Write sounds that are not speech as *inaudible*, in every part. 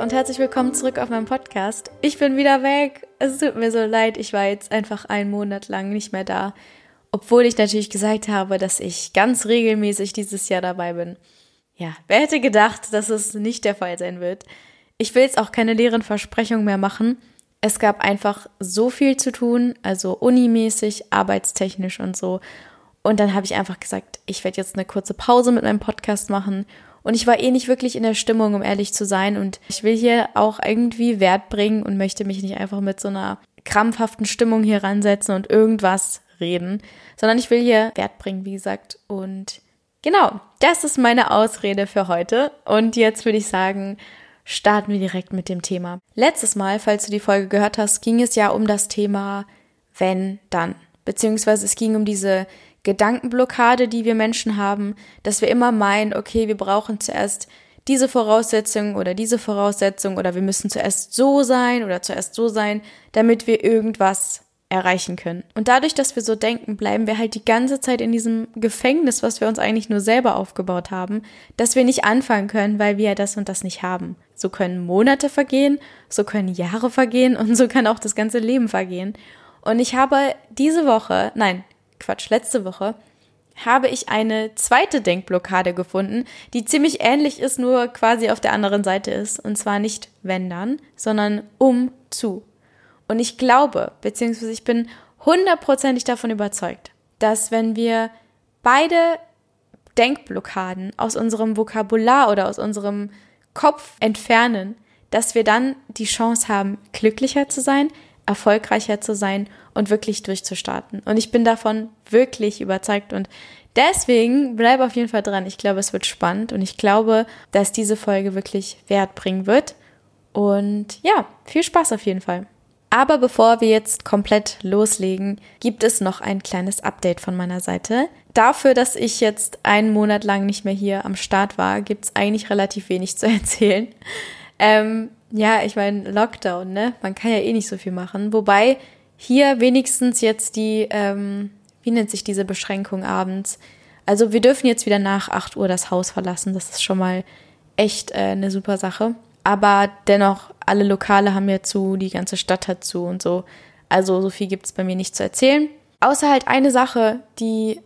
Und herzlich willkommen zurück auf meinem Podcast. Ich bin wieder weg. Es tut mir so leid, ich war jetzt einfach einen Monat lang nicht mehr da. Obwohl ich natürlich gesagt habe, dass ich ganz regelmäßig dieses Jahr dabei bin. Ja, wer hätte gedacht, dass es nicht der Fall sein wird. Ich will jetzt auch keine leeren Versprechungen mehr machen. Es gab einfach so viel zu tun, also unimäßig, arbeitstechnisch und so. Und dann habe ich einfach gesagt, ich werde jetzt eine kurze Pause mit meinem Podcast machen und ich war eh nicht wirklich in der Stimmung, um ehrlich zu sein. Und ich will hier auch irgendwie Wert bringen und möchte mich nicht einfach mit so einer krampfhaften Stimmung hier ransetzen und irgendwas reden, sondern ich will hier Wert bringen, wie gesagt. Und genau, das ist meine Ausrede für heute. Und jetzt würde ich sagen, starten wir direkt mit dem Thema. Letztes Mal, falls du die Folge gehört hast, ging es ja um das Thema wenn, dann. Beziehungsweise es ging um diese Gedankenblockade, die wir Menschen haben, dass wir immer meinen, okay, wir brauchen zuerst diese Voraussetzung oder diese Voraussetzung oder wir müssen zuerst so sein oder zuerst so sein, damit wir irgendwas erreichen können. Und dadurch, dass wir so denken, bleiben wir halt die ganze Zeit in diesem Gefängnis, was wir uns eigentlich nur selber aufgebaut haben, dass wir nicht anfangen können, weil wir ja das und das nicht haben. So können Monate vergehen, so können Jahre vergehen und so kann auch das ganze Leben vergehen. Und ich habe diese Woche, nein, Quatsch, letzte Woche, habe ich eine zweite Denkblockade gefunden, die ziemlich ähnlich ist, nur quasi auf der anderen Seite ist. Und zwar nicht wenn dann, sondern um zu. Und ich glaube, beziehungsweise ich bin hundertprozentig davon überzeugt, dass wenn wir beide Denkblockaden aus unserem Vokabular oder aus unserem Kopf entfernen, dass wir dann die Chance haben, glücklicher zu sein, erfolgreicher zu sein und wirklich durchzustarten. Und ich bin davon wirklich überzeugt und deswegen bleib auf jeden Fall dran. Ich glaube, es wird spannend und ich glaube, dass diese Folge wirklich Wert bringen wird. Und ja, viel Spaß auf jeden Fall. Aber bevor wir jetzt komplett loslegen, gibt es noch ein kleines Update von meiner Seite. Dafür, dass ich jetzt einen Monat lang nicht mehr hier am Start war, gibt es eigentlich relativ wenig zu *laughs* erzählen. Ähm, ja, ich meine, Lockdown, ne? Man kann ja eh nicht so viel machen. Wobei hier wenigstens jetzt die, ähm, wie nennt sich diese Beschränkung abends? Also wir dürfen jetzt wieder nach 8 Uhr das Haus verlassen. Das ist schon mal echt äh, eine super Sache. Aber dennoch, alle Lokale haben ja zu, die ganze Stadt hat zu und so. Also so viel gibt's bei mir nicht zu erzählen. Außer halt eine Sache, die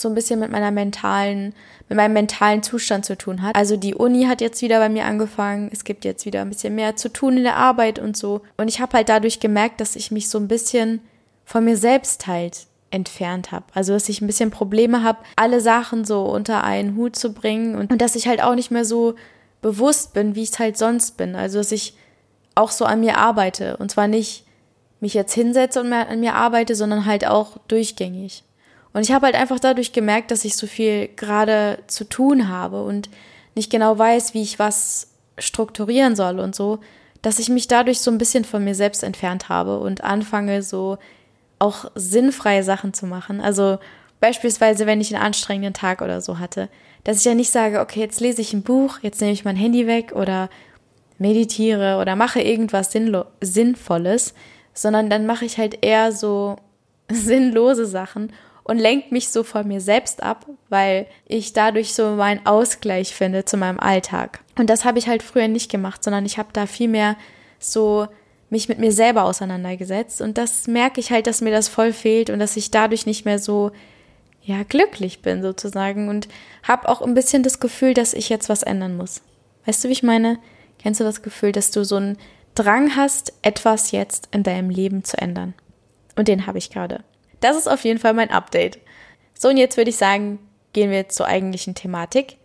so ein bisschen mit meiner mentalen, mit meinem mentalen Zustand zu tun hat. Also die Uni hat jetzt wieder bei mir angefangen. Es gibt jetzt wieder ein bisschen mehr zu tun in der Arbeit und so. Und ich habe halt dadurch gemerkt, dass ich mich so ein bisschen von mir selbst halt entfernt habe. Also dass ich ein bisschen Probleme habe, alle Sachen so unter einen Hut zu bringen und, und dass ich halt auch nicht mehr so bewusst bin, wie ich es halt sonst bin. Also dass ich auch so an mir arbeite. Und zwar nicht mich jetzt hinsetze und an mir arbeite, sondern halt auch durchgängig. Und ich habe halt einfach dadurch gemerkt, dass ich so viel gerade zu tun habe und nicht genau weiß, wie ich was strukturieren soll und so, dass ich mich dadurch so ein bisschen von mir selbst entfernt habe und anfange so auch sinnfreie Sachen zu machen. Also beispielsweise, wenn ich einen anstrengenden Tag oder so hatte, dass ich ja nicht sage, okay, jetzt lese ich ein Buch, jetzt nehme ich mein Handy weg oder meditiere oder mache irgendwas Sinnvolles, sondern dann mache ich halt eher so *laughs* sinnlose Sachen und lenkt mich so von mir selbst ab, weil ich dadurch so meinen Ausgleich finde zu meinem Alltag. Und das habe ich halt früher nicht gemacht, sondern ich habe da viel mehr so mich mit mir selber auseinandergesetzt und das merke ich halt, dass mir das voll fehlt und dass ich dadurch nicht mehr so ja glücklich bin sozusagen und habe auch ein bisschen das Gefühl, dass ich jetzt was ändern muss. Weißt du, wie ich meine? Kennst du das Gefühl, dass du so einen Drang hast, etwas jetzt in deinem Leben zu ändern? Und den habe ich gerade. Das ist auf jeden Fall mein Update. So, und jetzt würde ich sagen, gehen wir zur eigentlichen Thematik.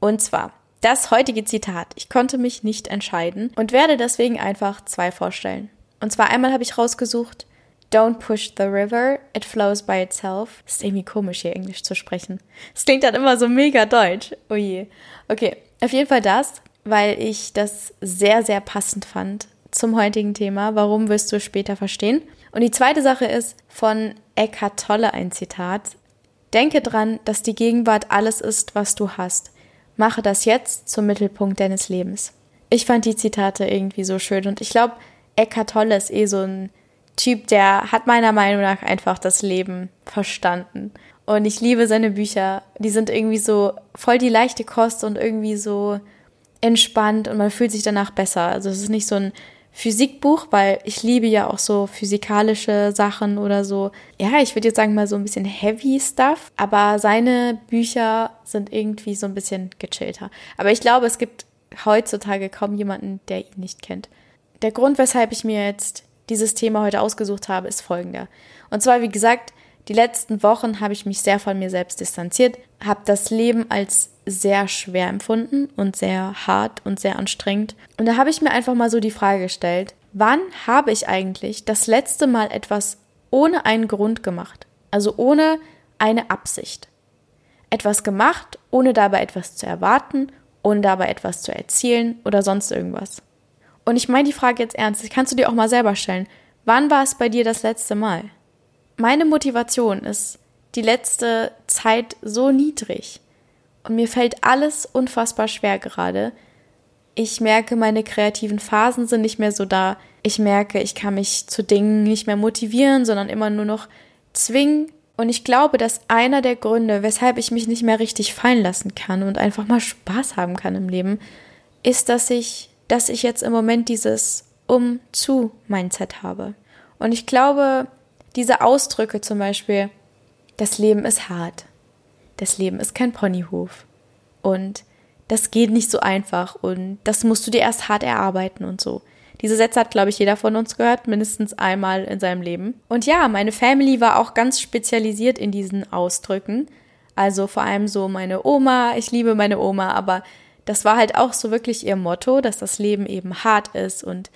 Und zwar das heutige Zitat. Ich konnte mich nicht entscheiden und werde deswegen einfach zwei vorstellen. Und zwar einmal habe ich rausgesucht, Don't push the river, it flows by itself. Ist irgendwie komisch hier Englisch zu sprechen. Es klingt dann immer so mega deutsch. Oh je. Okay, auf jeden Fall das, weil ich das sehr, sehr passend fand zum heutigen Thema. Warum wirst du später verstehen? Und die zweite Sache ist von Eckhart Tolle ein Zitat. Denke dran, dass die Gegenwart alles ist, was du hast. Mache das jetzt zum Mittelpunkt deines Lebens. Ich fand die Zitate irgendwie so schön und ich glaube, Eckhart Tolle ist eh so ein Typ, der hat meiner Meinung nach einfach das Leben verstanden. Und ich liebe seine Bücher. Die sind irgendwie so voll die leichte Kost und irgendwie so entspannt und man fühlt sich danach besser. Also es ist nicht so ein Physikbuch, weil ich liebe ja auch so physikalische Sachen oder so. Ja, ich würde jetzt sagen mal so ein bisschen heavy Stuff, aber seine Bücher sind irgendwie so ein bisschen gechillter. Aber ich glaube, es gibt heutzutage kaum jemanden, der ihn nicht kennt. Der Grund, weshalb ich mir jetzt dieses Thema heute ausgesucht habe, ist folgender. Und zwar, wie gesagt, die letzten Wochen habe ich mich sehr von mir selbst distanziert, habe das Leben als sehr schwer empfunden und sehr hart und sehr anstrengend. Und da habe ich mir einfach mal so die Frage gestellt, wann habe ich eigentlich das letzte Mal etwas ohne einen Grund gemacht? Also ohne eine Absicht. Etwas gemacht, ohne dabei etwas zu erwarten, ohne dabei etwas zu erzielen oder sonst irgendwas. Und ich meine die Frage jetzt ernst, kannst du dir auch mal selber stellen. Wann war es bei dir das letzte Mal? Meine Motivation ist die letzte Zeit so niedrig. Und mir fällt alles unfassbar schwer gerade. Ich merke, meine kreativen Phasen sind nicht mehr so da. Ich merke, ich kann mich zu Dingen nicht mehr motivieren, sondern immer nur noch zwingen. Und ich glaube, dass einer der Gründe, weshalb ich mich nicht mehr richtig fallen lassen kann und einfach mal Spaß haben kann im Leben, ist, dass ich, dass ich jetzt im Moment dieses Um-zu-Mindset habe. Und ich glaube, diese Ausdrücke zum Beispiel, das Leben ist hart das Leben ist kein Ponyhof. Und das geht nicht so einfach und das musst du dir erst hart erarbeiten und so. Diese Sätze hat, glaube ich, jeder von uns gehört, mindestens einmal in seinem Leben. Und ja, meine Family war auch ganz spezialisiert in diesen Ausdrücken. Also vor allem so meine Oma, ich liebe meine Oma, aber das war halt auch so wirklich ihr Motto, dass das Leben eben hart ist und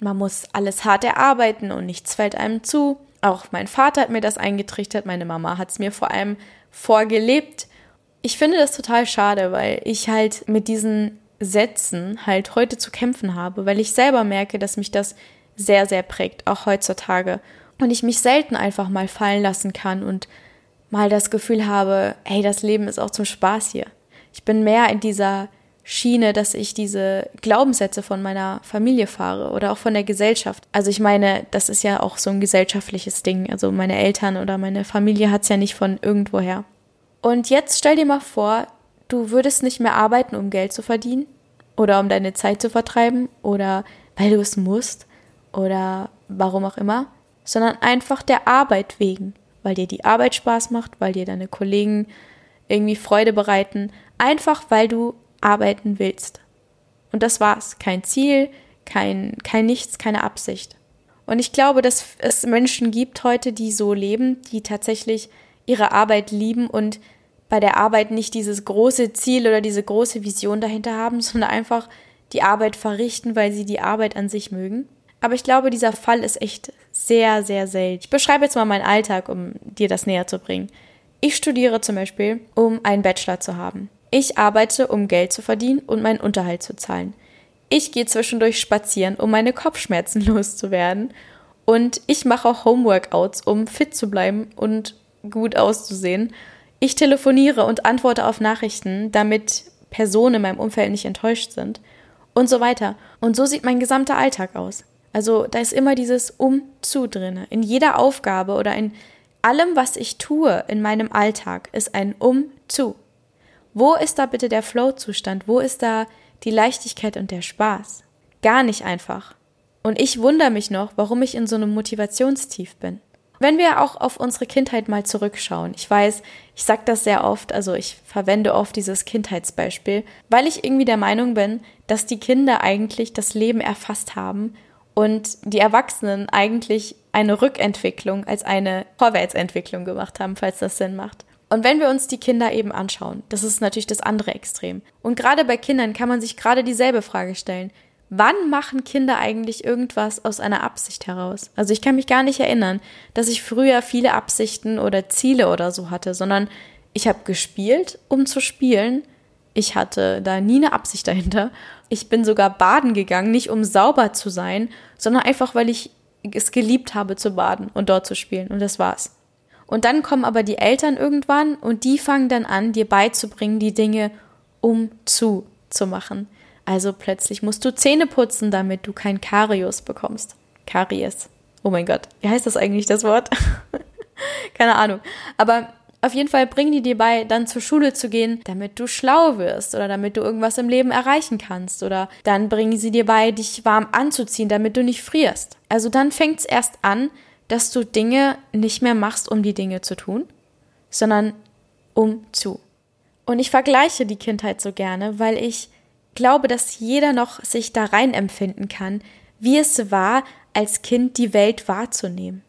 man muss alles hart erarbeiten und nichts fällt einem zu. Auch mein Vater hat mir das eingetrichtert, meine Mama hat es mir vor allem vorgelebt. Ich finde das total schade, weil ich halt mit diesen Sätzen halt heute zu kämpfen habe, weil ich selber merke, dass mich das sehr, sehr prägt, auch heutzutage. Und ich mich selten einfach mal fallen lassen kann und mal das Gefühl habe, hey, das Leben ist auch zum Spaß hier. Ich bin mehr in dieser Schiene, dass ich diese Glaubenssätze von meiner Familie fahre oder auch von der Gesellschaft. Also ich meine, das ist ja auch so ein gesellschaftliches Ding. Also meine Eltern oder meine Familie hat es ja nicht von irgendwoher. Und jetzt stell dir mal vor, du würdest nicht mehr arbeiten, um Geld zu verdienen oder um deine Zeit zu vertreiben oder weil du es musst oder warum auch immer, sondern einfach der Arbeit wegen, weil dir die Arbeit Spaß macht, weil dir deine Kollegen irgendwie Freude bereiten, einfach weil du arbeiten willst. Und das war's. Kein Ziel, kein, kein Nichts, keine Absicht. Und ich glaube, dass es Menschen gibt heute, die so leben, die tatsächlich ihre Arbeit lieben und bei der Arbeit nicht dieses große Ziel oder diese große Vision dahinter haben, *laughs* sondern einfach die Arbeit verrichten, weil sie die Arbeit an sich mögen. Aber ich glaube, dieser Fall ist echt sehr, sehr selten. Ich beschreibe jetzt mal meinen Alltag, um dir das näher zu bringen. Ich studiere zum Beispiel, um einen Bachelor zu haben. Ich arbeite, um Geld zu verdienen und meinen Unterhalt zu zahlen. Ich gehe zwischendurch spazieren, um meine Kopfschmerzen *laughs* loszuwerden. Und ich mache auch Homeworkouts, um fit zu bleiben und gut auszusehen. Ich telefoniere und antworte auf Nachrichten, damit Personen in meinem Umfeld nicht enttäuscht sind. Und so weiter. Und so sieht mein gesamter Alltag aus. Also da ist immer dieses Um-zu drinne. In jeder Aufgabe oder in allem, was ich tue in meinem Alltag, ist ein Um-zu. Wo ist da bitte der Flow-Zustand? Wo ist da die Leichtigkeit und der Spaß? Gar nicht einfach. Und ich wundere mich noch, warum ich in so einem Motivationstief bin. Wenn wir auch auf unsere Kindheit mal zurückschauen, ich weiß, ich sage das sehr oft, also ich verwende oft dieses Kindheitsbeispiel, weil ich irgendwie der Meinung bin, dass die Kinder eigentlich das Leben erfasst haben und die Erwachsenen eigentlich eine Rückentwicklung als eine Vorwärtsentwicklung gemacht haben, falls das Sinn macht. Und wenn wir uns die Kinder eben anschauen, das ist natürlich das andere Extrem. Und gerade bei Kindern kann man sich gerade dieselbe Frage stellen. Wann machen Kinder eigentlich irgendwas aus einer Absicht heraus? Also ich kann mich gar nicht erinnern, dass ich früher viele Absichten oder Ziele oder so hatte, sondern ich habe gespielt, um zu spielen. Ich hatte da nie eine Absicht dahinter. Ich bin sogar baden gegangen, nicht um sauber zu sein, sondern einfach, weil ich es geliebt habe zu baden und dort zu spielen. Und das war's. Und dann kommen aber die Eltern irgendwann und die fangen dann an, dir beizubringen, die Dinge um zu zu machen. Also plötzlich musst du Zähne putzen, damit du kein Karius bekommst. Karies. Oh mein Gott, wie heißt das eigentlich, das Wort? *laughs* Keine Ahnung. Aber Auf jeden Fall bringen die dir bei, dann zur Schule zu gehen, damit du schlau wirst oder damit du irgendwas im Leben erreichen kannst. Oder dann bringen sie dir bei, dich warm anzuziehen, damit du nicht frierst. Also dann fängt es erst an, dass du Dinge nicht mehr machst, um die Dinge zu tun, sondern um zu. Und ich vergleiche die Kindheit so gerne, weil ich glaube, dass jeder noch sich da rein empfinden kann, wie es war, als Kind die Welt wahrzunehmen.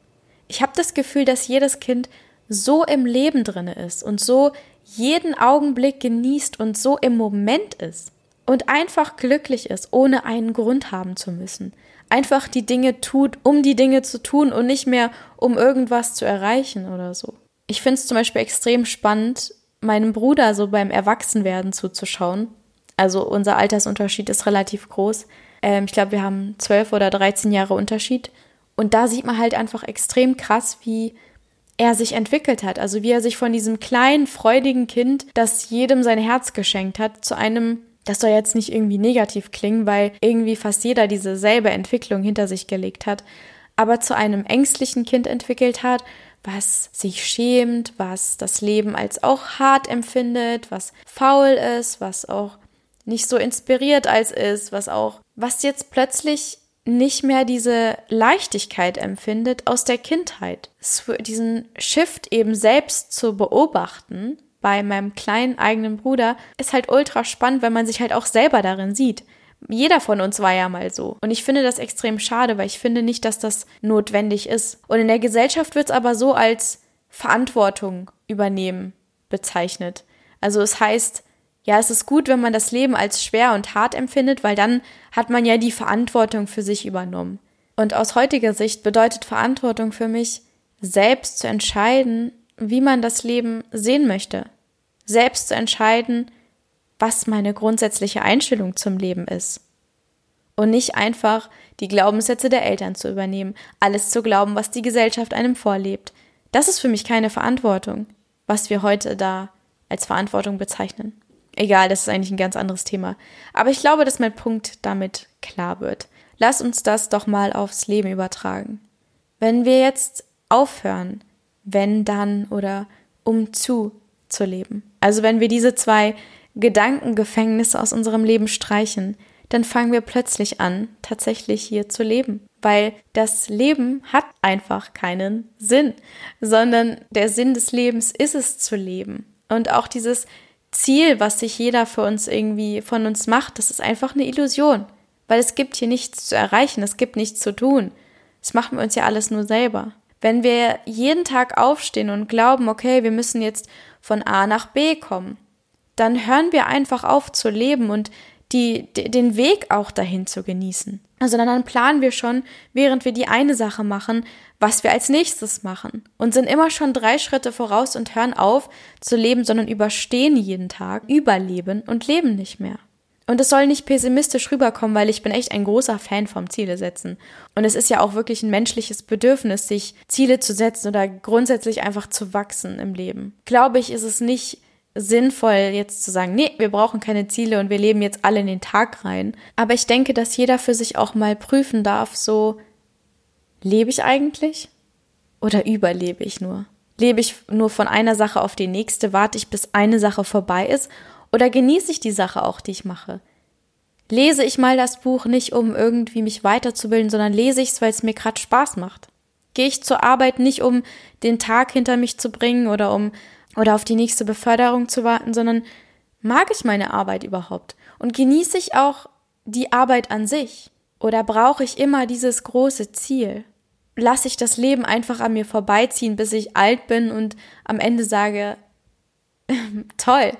Ich habe das Gefühl, dass jedes Kind so im Leben drinne ist und so jeden Augenblick genießt und so im Moment ist und einfach glücklich ist, ohne einen Grund haben zu müssen. Einfach die Dinge tut, um die Dinge zu tun und nicht mehr, um irgendwas zu erreichen oder so. Ich finde es zum Beispiel extrem spannend, meinem Bruder so beim Erwachsenwerden zuzuschauen. Also unser Altersunterschied ist relativ groß. Ähm, ich glaube, wir haben zwölf oder dreizehn Jahre Unterschied. Und da sieht man halt einfach extrem krass, wie er sich entwickelt hat. Also wie er sich von diesem kleinen, freudigen Kind, das jedem sein Herz geschenkt hat, zu einem, das soll jetzt nicht irgendwie negativ klingen, weil irgendwie fast jeder dieselbe Entwicklung hinter sich gelegt hat, aber zu einem ängstlichen Kind entwickelt hat, was sich schämt, was das Leben als auch hart empfindet, was faul ist, was auch nicht so inspiriert als ist, was auch, was jetzt plötzlich nicht mehr diese Leichtigkeit empfindet aus der Kindheit. Diesen Shift eben selbst zu beobachten bei meinem kleinen eigenen Bruder ist halt ultra spannend, weil man sich halt auch selber darin sieht. Jeder von uns war ja mal so. Und ich finde das extrem schade, weil ich finde nicht, dass das notwendig ist. Und in der Gesellschaft wird es aber so als Verantwortung übernehmen bezeichnet. Also es heißt, ja, es ist gut, wenn man das Leben als schwer und hart empfindet, weil dann hat man ja die Verantwortung für sich übernommen. Und aus heutiger Sicht bedeutet Verantwortung für mich, selbst zu entscheiden, wie man das Leben sehen möchte. Selbst zu entscheiden, was meine grundsätzliche Einstellung zum Leben ist. Und nicht einfach die Glaubenssätze der Eltern zu übernehmen, alles zu glauben, was die Gesellschaft einem vorlebt. Das ist für mich keine Verantwortung, was wir heute da als Verantwortung bezeichnen. Egal, das ist eigentlich ein ganz anderes Thema. Aber ich glaube, dass mein Punkt damit klar wird. Lass uns das doch mal aufs Leben übertragen. Wenn wir jetzt aufhören, wenn dann oder um zu zu leben. Also wenn wir diese zwei Gedankengefängnisse aus unserem Leben streichen, dann fangen wir plötzlich an, tatsächlich hier zu leben. Weil das Leben hat einfach keinen Sinn, sondern der Sinn des Lebens ist es zu leben. Und auch dieses Ziel, was sich jeder für uns irgendwie von uns macht, das ist einfach eine Illusion. Weil es gibt hier nichts zu erreichen, es gibt nichts zu tun. Das machen wir uns ja alles nur selber. Wenn wir jeden Tag aufstehen und glauben, okay, wir müssen jetzt von A nach B kommen, dann hören wir einfach auf zu leben und die, den Weg auch dahin zu genießen. Also dann, planen wir schon, während wir die eine Sache machen, was wir als nächstes machen und sind immer schon drei Schritte voraus und hören auf zu leben, sondern überstehen jeden Tag, überleben und leben nicht mehr. Und es soll nicht pessimistisch rüberkommen, weil ich bin echt ein großer Fan vom Ziele setzen. Und es ist ja auch wirklich ein menschliches Bedürfnis, sich Ziele zu setzen oder grundsätzlich einfach zu wachsen im Leben. Glaube ich, ist es nicht sinnvoll, jetzt zu sagen, nee, wir brauchen keine Ziele und wir leben jetzt alle in den Tag rein. Aber ich denke, dass jeder für sich auch mal prüfen darf, so, lebe ich eigentlich? Oder überlebe ich nur? Lebe ich nur von einer Sache auf die nächste? Warte ich, bis eine Sache vorbei ist? Oder genieße ich die Sache auch, die ich mache? Lese ich mal das Buch nicht, um irgendwie mich weiterzubilden, sondern lese ich es, weil es mir gerade Spaß macht? Gehe ich zur Arbeit nicht, um den Tag hinter mich zu bringen oder um oder auf die nächste Beförderung zu warten, sondern mag ich meine Arbeit überhaupt? Und genieße ich auch die Arbeit an sich? Oder brauche ich immer dieses große Ziel? Lasse ich das Leben einfach an mir vorbeiziehen, bis ich alt bin und am Ende sage, *laughs* toll,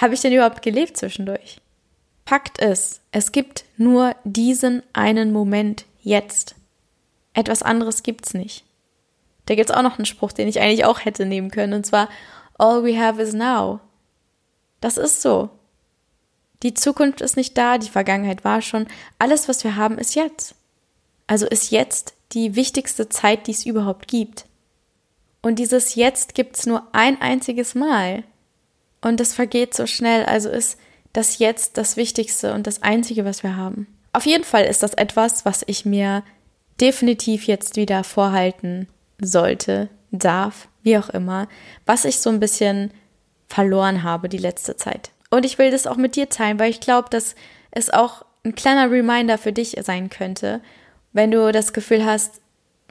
habe ich denn überhaupt gelebt zwischendurch? Fakt ist, es gibt nur diesen einen Moment jetzt. Etwas anderes gibt's nicht. Da gibt's auch noch einen Spruch, den ich eigentlich auch hätte nehmen können, und zwar All we have is now. Das ist so. Die Zukunft ist nicht da, die Vergangenheit war schon. Alles, was wir haben, ist jetzt. Also ist jetzt die wichtigste Zeit, die es überhaupt gibt. Und dieses Jetzt gibt's nur ein einziges Mal. Und das vergeht so schnell. Also ist das Jetzt das Wichtigste und das Einzige, was wir haben. Auf jeden Fall ist das etwas, was ich mir definitiv jetzt wieder vorhalten sollte, darf, wie auch immer, was ich so ein bisschen verloren habe die letzte Zeit. Und ich will das auch mit dir teilen, weil ich glaube, dass es auch ein kleiner Reminder für dich sein könnte, wenn du das Gefühl hast,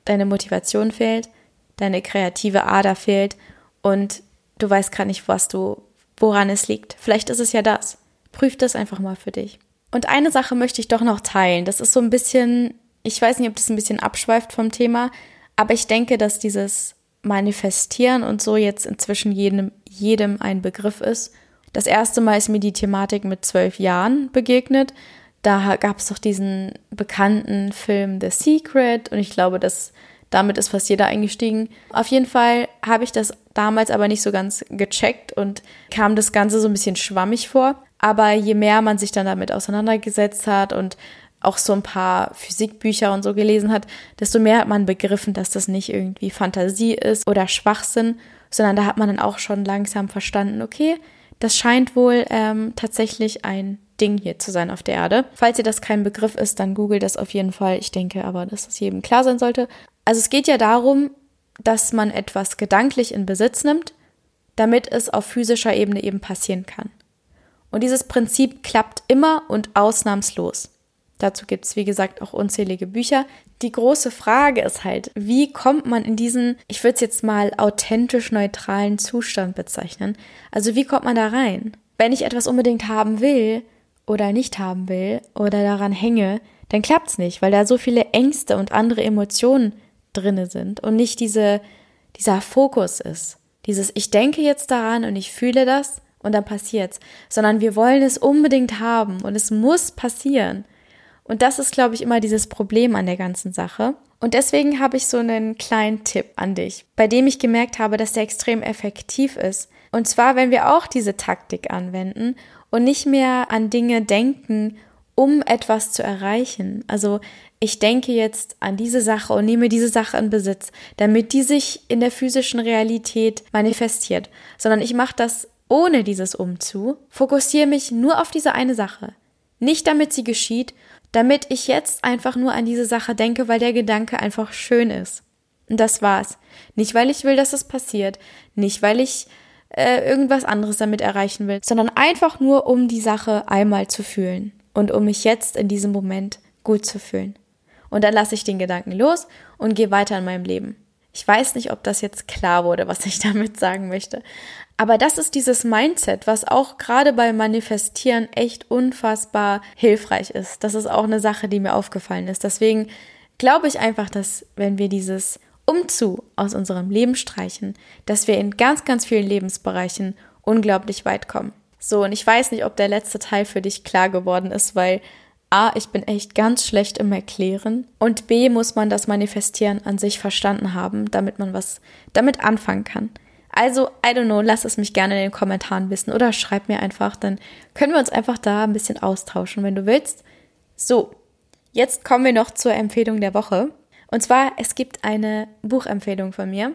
deine Motivation fehlt, deine kreative Ader fehlt und du weißt gerade nicht, was du, woran es liegt. Vielleicht ist es ja das. Prüf das einfach mal für dich. Und eine Sache möchte ich doch noch teilen. Das ist so ein bisschen, ich weiß nicht, ob das ein bisschen abschweift vom Thema, aber ich denke, dass dieses Manifestieren und so jetzt inzwischen jedem, jedem ein Begriff ist. Das erste Mal ist mir die Thematik mit zwölf Jahren begegnet. Da gab es doch diesen bekannten Film The Secret und ich glaube, dass damit ist fast jeder eingestiegen. Auf jeden Fall habe ich das damals aber nicht so ganz gecheckt und kam das Ganze so ein bisschen schwammig vor. Aber je mehr man sich dann damit auseinandergesetzt hat und auch so ein paar Physikbücher und so gelesen hat, desto mehr hat man begriffen, dass das nicht irgendwie Fantasie ist oder Schwachsinn, sondern da hat man dann auch schon langsam verstanden, okay, das scheint wohl ähm, tatsächlich ein Ding hier zu sein auf der Erde. Falls ihr das kein Begriff ist, dann googelt das auf jeden Fall. Ich denke aber, dass das jedem klar sein sollte. Also es geht ja darum, dass man etwas gedanklich in Besitz nimmt, damit es auf physischer Ebene eben passieren kann. Und dieses Prinzip klappt immer und ausnahmslos. Dazu gibt es, wie gesagt, auch unzählige Bücher. Die große Frage ist halt, wie kommt man in diesen, ich würde es jetzt mal authentisch neutralen Zustand bezeichnen? Also wie kommt man da rein? Wenn ich etwas unbedingt haben will oder nicht haben will oder daran hänge, dann klappt es nicht, weil da so viele Ängste und andere Emotionen drinne sind und nicht diese, dieser Fokus ist. Dieses, ich denke jetzt daran und ich fühle das und dann passiert's, sondern wir wollen es unbedingt haben und es muss passieren. Und das ist, glaube ich, immer dieses Problem an der ganzen Sache. Und deswegen habe ich so einen kleinen Tipp an dich, bei dem ich gemerkt habe, dass der extrem effektiv ist. Und zwar, wenn wir auch diese Taktik anwenden und nicht mehr an Dinge denken, um etwas zu erreichen. Also ich denke jetzt an diese Sache und nehme diese Sache in Besitz, damit die sich in der physischen Realität manifestiert, sondern ich mache das ohne dieses Umzu, fokussiere mich nur auf diese eine Sache. Nicht damit sie geschieht, damit ich jetzt einfach nur an diese Sache denke, weil der Gedanke einfach schön ist. Und das war's. Nicht, weil ich will, dass es passiert, nicht, weil ich äh, irgendwas anderes damit erreichen will, sondern einfach nur, um die Sache einmal zu fühlen und um mich jetzt in diesem Moment gut zu fühlen. Und dann lasse ich den Gedanken los und gehe weiter in meinem Leben. Ich weiß nicht, ob das jetzt klar wurde, was ich *laughs* damit sagen möchte. Aber das ist dieses Mindset, was auch gerade beim Manifestieren echt unfassbar hilfreich ist. Das ist auch eine Sache, die mir aufgefallen ist. Deswegen glaube ich einfach, dass wenn wir dieses Umzu aus unserem Leben streichen, dass wir in ganz, ganz vielen Lebensbereichen unglaublich weit kommen. So, und ich weiß nicht, ob der letzte Teil für dich klar geworden ist, weil A, ich bin echt ganz schlecht im Erklären und B, muss man das Manifestieren an sich verstanden haben, damit man was damit anfangen kann. Also, I don't know, lass es mich gerne in den Kommentaren wissen oder schreib mir einfach, dann können wir uns einfach da ein bisschen austauschen, wenn du willst. So, jetzt kommen wir noch zur Empfehlung der Woche. Und zwar, es gibt eine Buchempfehlung von mir.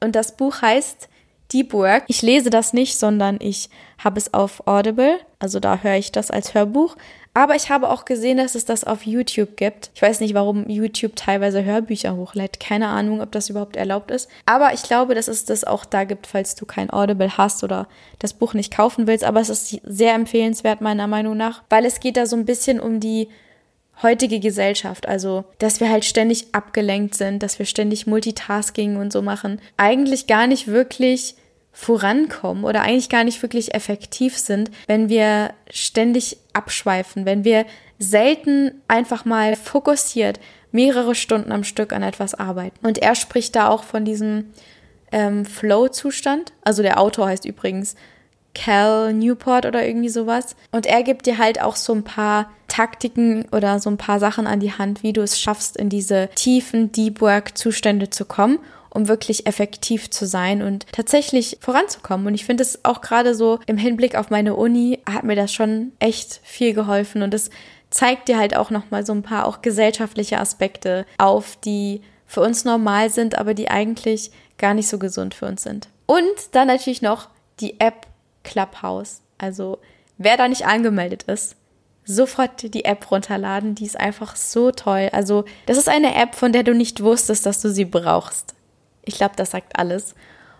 Und das Buch heißt Deep Work. Ich lese das nicht, sondern ich habe es auf Audible. Also da höre ich das als Hörbuch. Aber ich habe auch gesehen, dass es das auf YouTube gibt. Ich weiß nicht, warum YouTube teilweise Hörbücher hochlädt. Keine Ahnung, ob das überhaupt erlaubt ist. Aber ich glaube, dass es das auch da gibt, falls du kein Audible hast oder das Buch nicht kaufen willst. Aber es ist sehr empfehlenswert, meiner Meinung nach, weil es geht da so ein bisschen um die heutige Gesellschaft. Also, dass wir halt ständig abgelenkt sind, dass wir ständig Multitasking und so machen. Eigentlich gar nicht wirklich vorankommen oder eigentlich gar nicht wirklich effektiv sind, wenn wir ständig abschweifen, wenn wir selten einfach mal fokussiert mehrere Stunden am Stück an etwas arbeiten. Und er spricht da auch von diesem ähm, Flow-Zustand. Also der Autor heißt übrigens Cal Newport oder irgendwie sowas. Und er gibt dir halt auch so ein paar Taktiken oder so ein paar Sachen an die Hand, wie du es schaffst, in diese tiefen Deep Work Zustände zu kommen um wirklich effektiv zu sein und tatsächlich voranzukommen. Und ich finde es auch gerade so im Hinblick auf meine Uni hat mir das schon echt viel geholfen und es zeigt dir halt auch nochmal so ein paar auch gesellschaftliche Aspekte auf, die für uns normal sind, aber die eigentlich gar nicht so gesund für uns sind. Und dann natürlich noch die App Clubhouse. Also wer da nicht angemeldet ist, sofort die App runterladen. Die ist einfach so toll. Also das ist eine App, von der du nicht wusstest, dass du sie brauchst. Ich glaube, das sagt alles.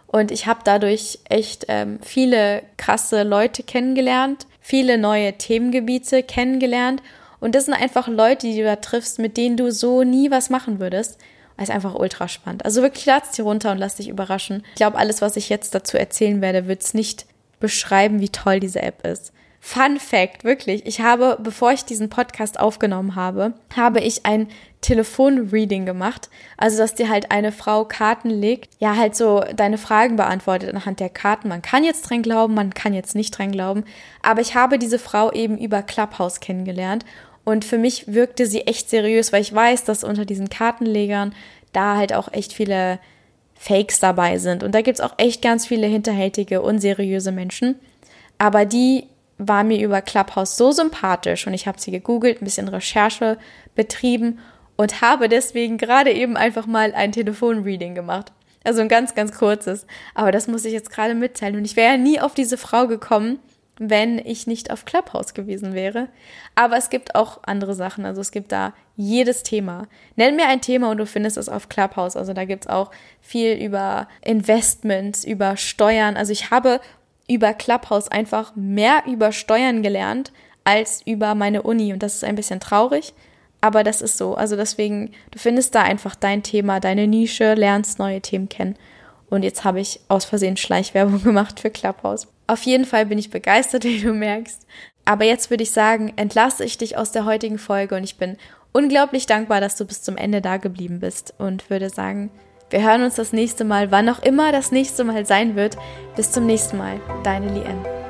Und ich habe dadurch echt ähm, viele krasse Leute kennengelernt, viele neue Themengebiete kennengelernt. Und das sind einfach Leute, die du da triffst, mit denen du so nie was machen würdest. Das ist einfach ultra spannend. Also wirklich lad's dir runter und lass dich überraschen. Ich glaube, alles, was ich jetzt dazu erzählen werde, wird es nicht beschreiben, wie toll diese App ist. Fun Fact, wirklich. Ich habe, bevor ich diesen Podcast aufgenommen habe, habe ich ein Telefonreading gemacht. Also, dass dir halt eine Frau Karten legt, ja, halt so deine Fragen beantwortet anhand der Karten. Man kann jetzt dran glauben, man kann jetzt nicht dran glauben. Aber ich habe diese Frau eben über Clubhouse kennengelernt. Und für mich wirkte sie echt seriös, weil ich weiß, dass unter diesen Kartenlegern da halt auch echt viele Fakes dabei sind. Und da gibt's auch echt ganz viele hinterhältige, unseriöse Menschen. Aber die war mir über Clubhouse so sympathisch und ich habe sie gegoogelt, ein bisschen Recherche betrieben und habe deswegen gerade eben einfach mal ein Telefonreading gemacht. Also ein ganz, ganz kurzes. Aber das muss ich jetzt gerade mitteilen. Und ich wäre ja nie auf diese Frau gekommen, wenn ich nicht auf Clubhouse gewesen wäre. Aber es gibt auch andere Sachen. Also es gibt da jedes Thema. Nenn mir ein Thema und du findest es auf Clubhouse. Also da gibt es auch viel über Investments, über Steuern. Also ich habe über Clubhouse einfach mehr über Steuern gelernt als über meine Uni. Und das ist ein bisschen traurig, aber das ist so. Also deswegen, du findest da einfach dein Thema, deine Nische, lernst neue Themen kennen. Und jetzt habe ich aus Versehen Schleichwerbung *laughs* gemacht für Clubhouse. Auf jeden Fall bin ich begeistert, *laughs* wie du merkst. Aber jetzt würde ich sagen, entlasse ich dich aus der heutigen Folge und ich bin unglaublich dankbar, dass du bis zum Ende da geblieben bist und würde sagen, wir hören uns das nächste Mal, wann auch immer das nächste Mal sein wird. Bis zum nächsten Mal, deine Lien.